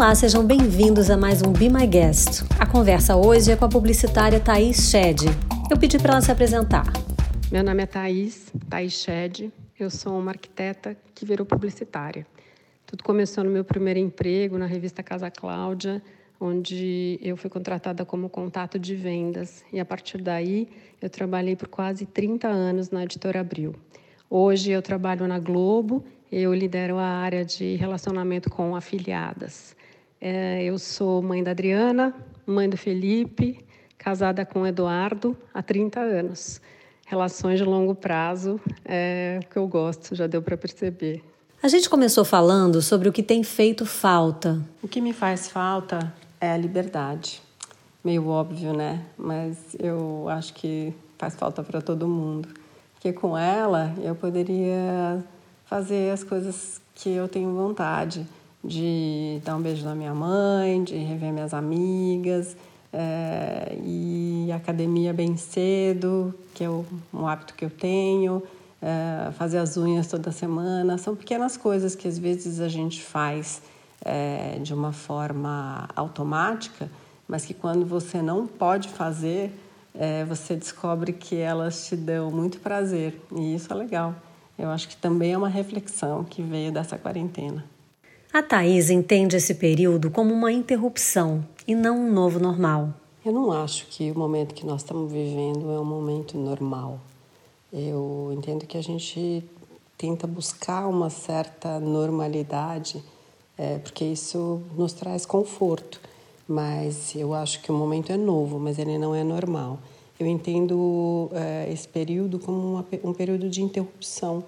Olá, sejam bem-vindos a mais um Be My Guest. A conversa hoje é com a publicitária Thaís Shed. Eu pedi para ela se apresentar. Meu nome é Thaís, Thaís Shed. Eu sou uma arquiteta que virou publicitária. Tudo começou no meu primeiro emprego na revista Casa Cláudia, onde eu fui contratada como contato de vendas. E a partir daí, eu trabalhei por quase 30 anos na Editora Abril. Hoje eu trabalho na Globo, eu lidero a área de relacionamento com afiliadas. É, eu sou mãe da Adriana, mãe do Felipe, casada com o Eduardo há 30 anos. Relações de longo prazo é o que eu gosto, já deu para perceber. A gente começou falando sobre o que tem feito falta. O que me faz falta é a liberdade. Meio óbvio, né? Mas eu acho que faz falta para todo mundo. Porque com ela eu poderia fazer as coisas que eu tenho vontade de dar um beijo na minha mãe, de rever minhas amigas, é, e academia bem cedo, que é um hábito que eu tenho, é, fazer as unhas toda semana. São pequenas coisas que às vezes a gente faz é, de uma forma automática, mas que quando você não pode fazer, você descobre que elas te dão muito prazer, e isso é legal. Eu acho que também é uma reflexão que veio dessa quarentena. A Thais entende esse período como uma interrupção e não um novo normal. Eu não acho que o momento que nós estamos vivendo é um momento normal. Eu entendo que a gente tenta buscar uma certa normalidade, é, porque isso nos traz conforto. Mas eu acho que o momento é novo, mas ele não é normal. Eu entendo é, esse período como uma, um período de interrupção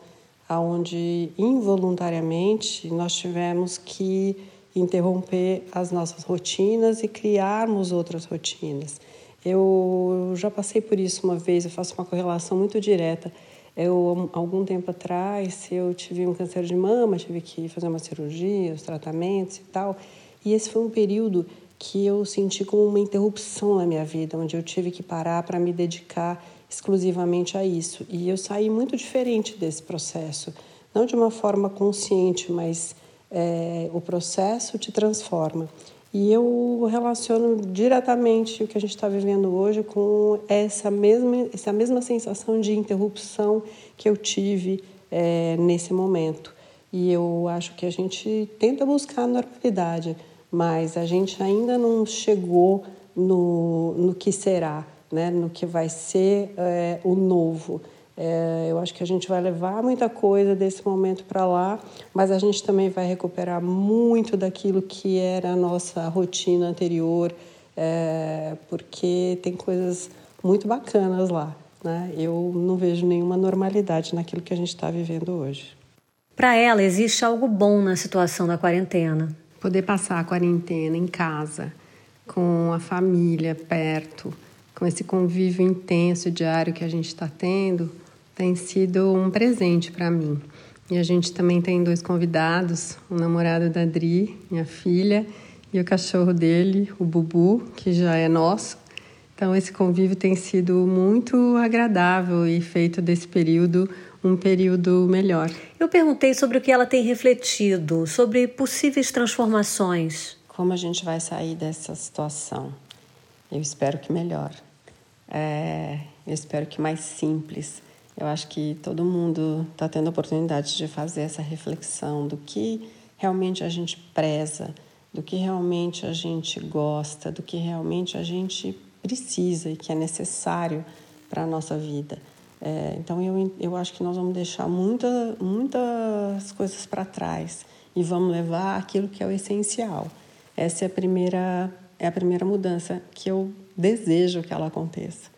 onde involuntariamente nós tivemos que interromper as nossas rotinas e criarmos outras rotinas. Eu já passei por isso uma vez, eu faço uma correlação muito direta. Eu, algum tempo atrás, eu tive um câncer de mama, tive que fazer uma cirurgia, os tratamentos e tal. E esse foi um período que eu senti como uma interrupção na minha vida, onde eu tive que parar para me dedicar exclusivamente a isso. E eu saí muito diferente desse processo, não de uma forma consciente, mas é, o processo te transforma. E eu relaciono diretamente o que a gente está vivendo hoje com essa mesma, essa mesma sensação de interrupção que eu tive é, nesse momento. E eu acho que a gente tenta buscar a normalidade, mas a gente ainda não chegou no, no que será né, no que vai ser é, o novo. É, eu acho que a gente vai levar muita coisa desse momento para lá, mas a gente também vai recuperar muito daquilo que era a nossa rotina anterior, é, porque tem coisas muito bacanas lá. Né? Eu não vejo nenhuma normalidade naquilo que a gente está vivendo hoje. Para ela, existe algo bom na situação da quarentena. Poder passar a quarentena em casa, com a família perto, com esse convívio intenso diário que a gente está tendo, tem sido um presente para mim. E a gente também tem dois convidados, o namorado da Dri, minha filha, e o cachorro dele, o Bubu, que já é nosso. Então esse convívio tem sido muito agradável e feito desse período um período melhor. Eu perguntei sobre o que ela tem refletido, sobre possíveis transformações. Como a gente vai sair dessa situação? Eu espero que melhor. É, eu espero que mais simples. Eu acho que todo mundo está tendo a oportunidade de fazer essa reflexão do que realmente a gente preza, do que realmente a gente gosta, do que realmente a gente precisa e que é necessário para a nossa vida. É, então eu, eu acho que nós vamos deixar muita, muitas coisas para trás e vamos levar aquilo que é o essencial. Essa é a primeira é a primeira mudança que eu desejo que ela aconteça.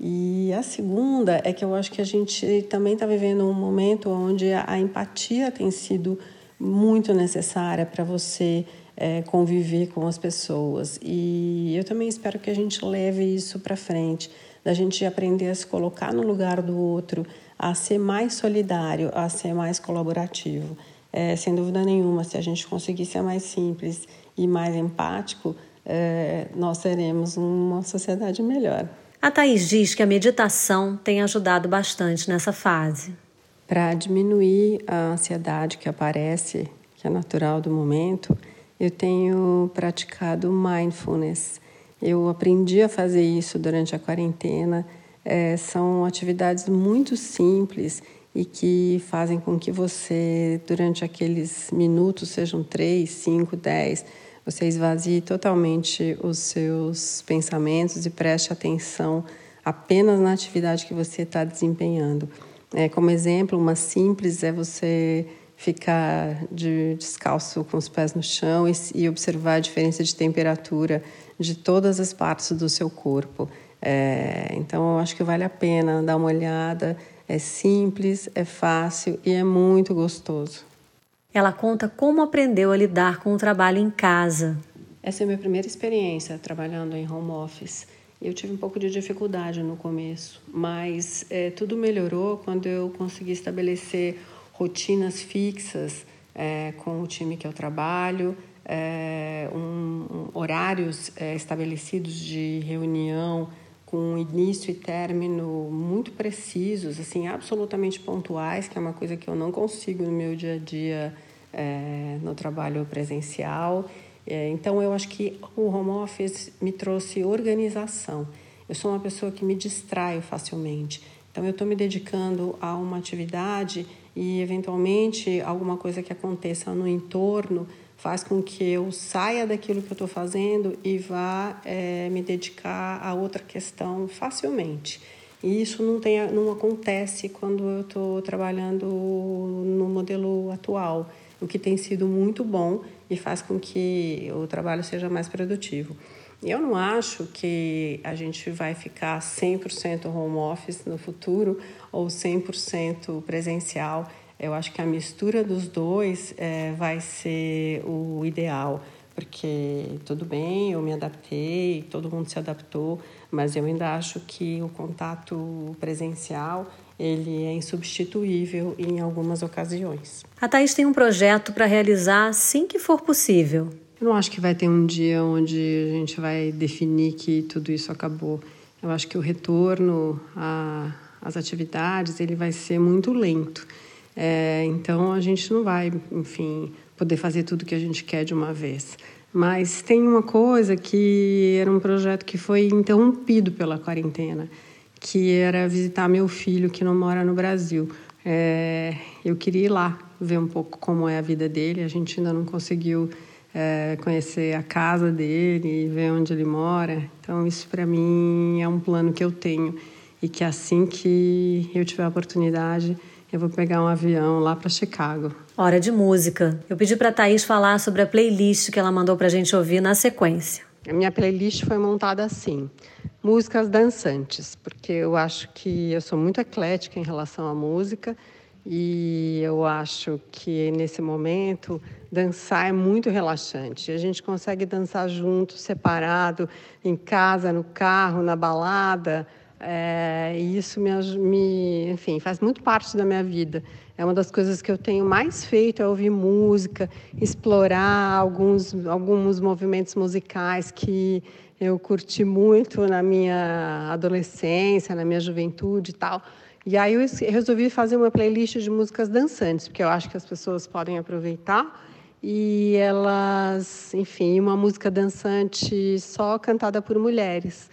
E a segunda é que eu acho que a gente também está vivendo um momento onde a, empatia tem sido muito necessária para você é, conviver com as pessoas. E eu também espero que a gente leve isso para frente, da gente aprender a se colocar no lugar do outro, a ser mais solidário, a ser mais colaborativo. É, sem dúvida nenhuma, se a gente conseguir ser mais simples e mais empático, é, nós teremos uma sociedade melhor. A Thais diz que a meditação tem ajudado bastante nessa fase. Para diminuir a ansiedade que aparece, que é natural do momento, eu tenho praticado mindfulness. Eu aprendi a fazer isso durante a quarentena. É, são atividades muito simples e que fazem com que você, durante aqueles minutos, sejam três, cinco, dez, você esvazie totalmente os seus pensamentos e preste atenção apenas na atividade que você está desempenhando. É, como exemplo, uma simples é você ficar de descalço com os pés no chão e, e observar a diferença de temperatura de todas as partes do seu corpo. É, então, eu acho que vale a pena dar uma olhada. É simples, é fácil e é muito gostoso. Ela conta como aprendeu a lidar com o trabalho em casa. Essa é a minha primeira experiência trabalhando em home office. Eu tive um pouco de dificuldade no começo, mas é, tudo melhorou quando eu consegui estabelecer rotinas fixas é, com o time que eu trabalho, é, um, um, horários estabelecidos de reunião com início e término muito precisos, assim, absolutamente pontuais, que é uma coisa que eu não consigo no meu dia a dia é, no trabalho presencial. É, então, eu acho que o home office me trouxe organização. Eu sou uma pessoa que me distraio facilmente. Então, eu estou me dedicando a uma atividade e, eventualmente, alguma coisa que aconteça no entorno faz com que eu saia daquilo que eu estou fazendo e vá é, me dedicar a outra questão facilmente. E isso não, tem, não acontece quando eu estou trabalhando no modelo atual, o que tem sido muito bom e faz com que o trabalho seja mais produtivo. Eu não acho que a gente vai ficar 100% home office no futuro ou 100% presencial. Eu acho que a mistura dos dois é, vai ser o ideal, porque tudo bem, eu me adaptei, todo mundo se adaptou, mas eu ainda acho que o contato presencial ele é insubstituível em algumas ocasiões. A Thaís tem um projeto para realizar assim que for possível. Eu não acho que vai ter um dia onde a gente vai definir que tudo isso acabou. Eu acho que o retorno às atividades ele vai ser muito lento. É, então a gente não vai, enfim, poder fazer tudo que a gente quer de uma vez. Mas tem uma coisa que era um projeto que foi interrompido pela quarentena, que era visitar meu filho que não mora no Brasil. É, eu queria ir lá ver um pouco como é a vida dele. A gente ainda não conseguiu é, conhecer a casa dele, ver onde ele mora. Então isso para mim é um plano que eu tenho e que assim que eu tiver a oportunidade eu vou pegar um avião lá para Chicago. Hora de música. Eu pedi para Thaís falar sobre a playlist que ela mandou para a gente ouvir na sequência. A minha playlist foi montada assim: músicas dançantes, porque eu acho que eu sou muito eclética em relação à música e eu acho que nesse momento dançar é muito relaxante. A gente consegue dançar junto, separado, em casa, no carro, na balada. É, e isso me, me, enfim, faz muito parte da minha vida. É uma das coisas que eu tenho mais feito é ouvir música, explorar alguns, alguns movimentos musicais que eu curti muito na minha adolescência, na minha juventude e tal. E aí eu resolvi fazer uma playlist de músicas dançantes, porque eu acho que as pessoas podem aproveitar e elas, enfim, uma música dançante só cantada por mulheres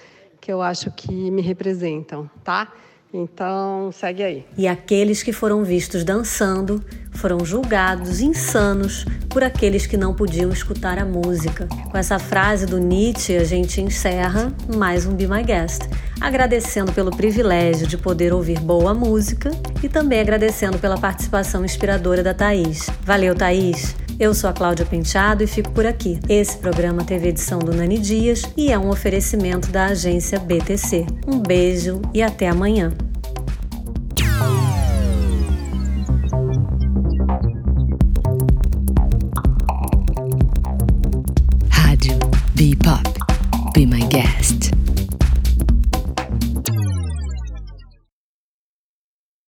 que eu acho que me representam, tá? Então, segue aí. E aqueles que foram vistos dançando foram julgados insanos por aqueles que não podiam escutar a música. Com essa frase do Nietzsche, a gente encerra mais um Be My Guest, agradecendo pelo privilégio de poder ouvir boa música e também agradecendo pela participação inspiradora da Thaís. Valeu, Thaís! Eu sou a Cláudia Penteado e fico por aqui. Esse programa teve edição do Nani Dias e é um oferecimento da agência BTC. Um beijo e até amanhã. Rádio Be Pop. Be My Guest.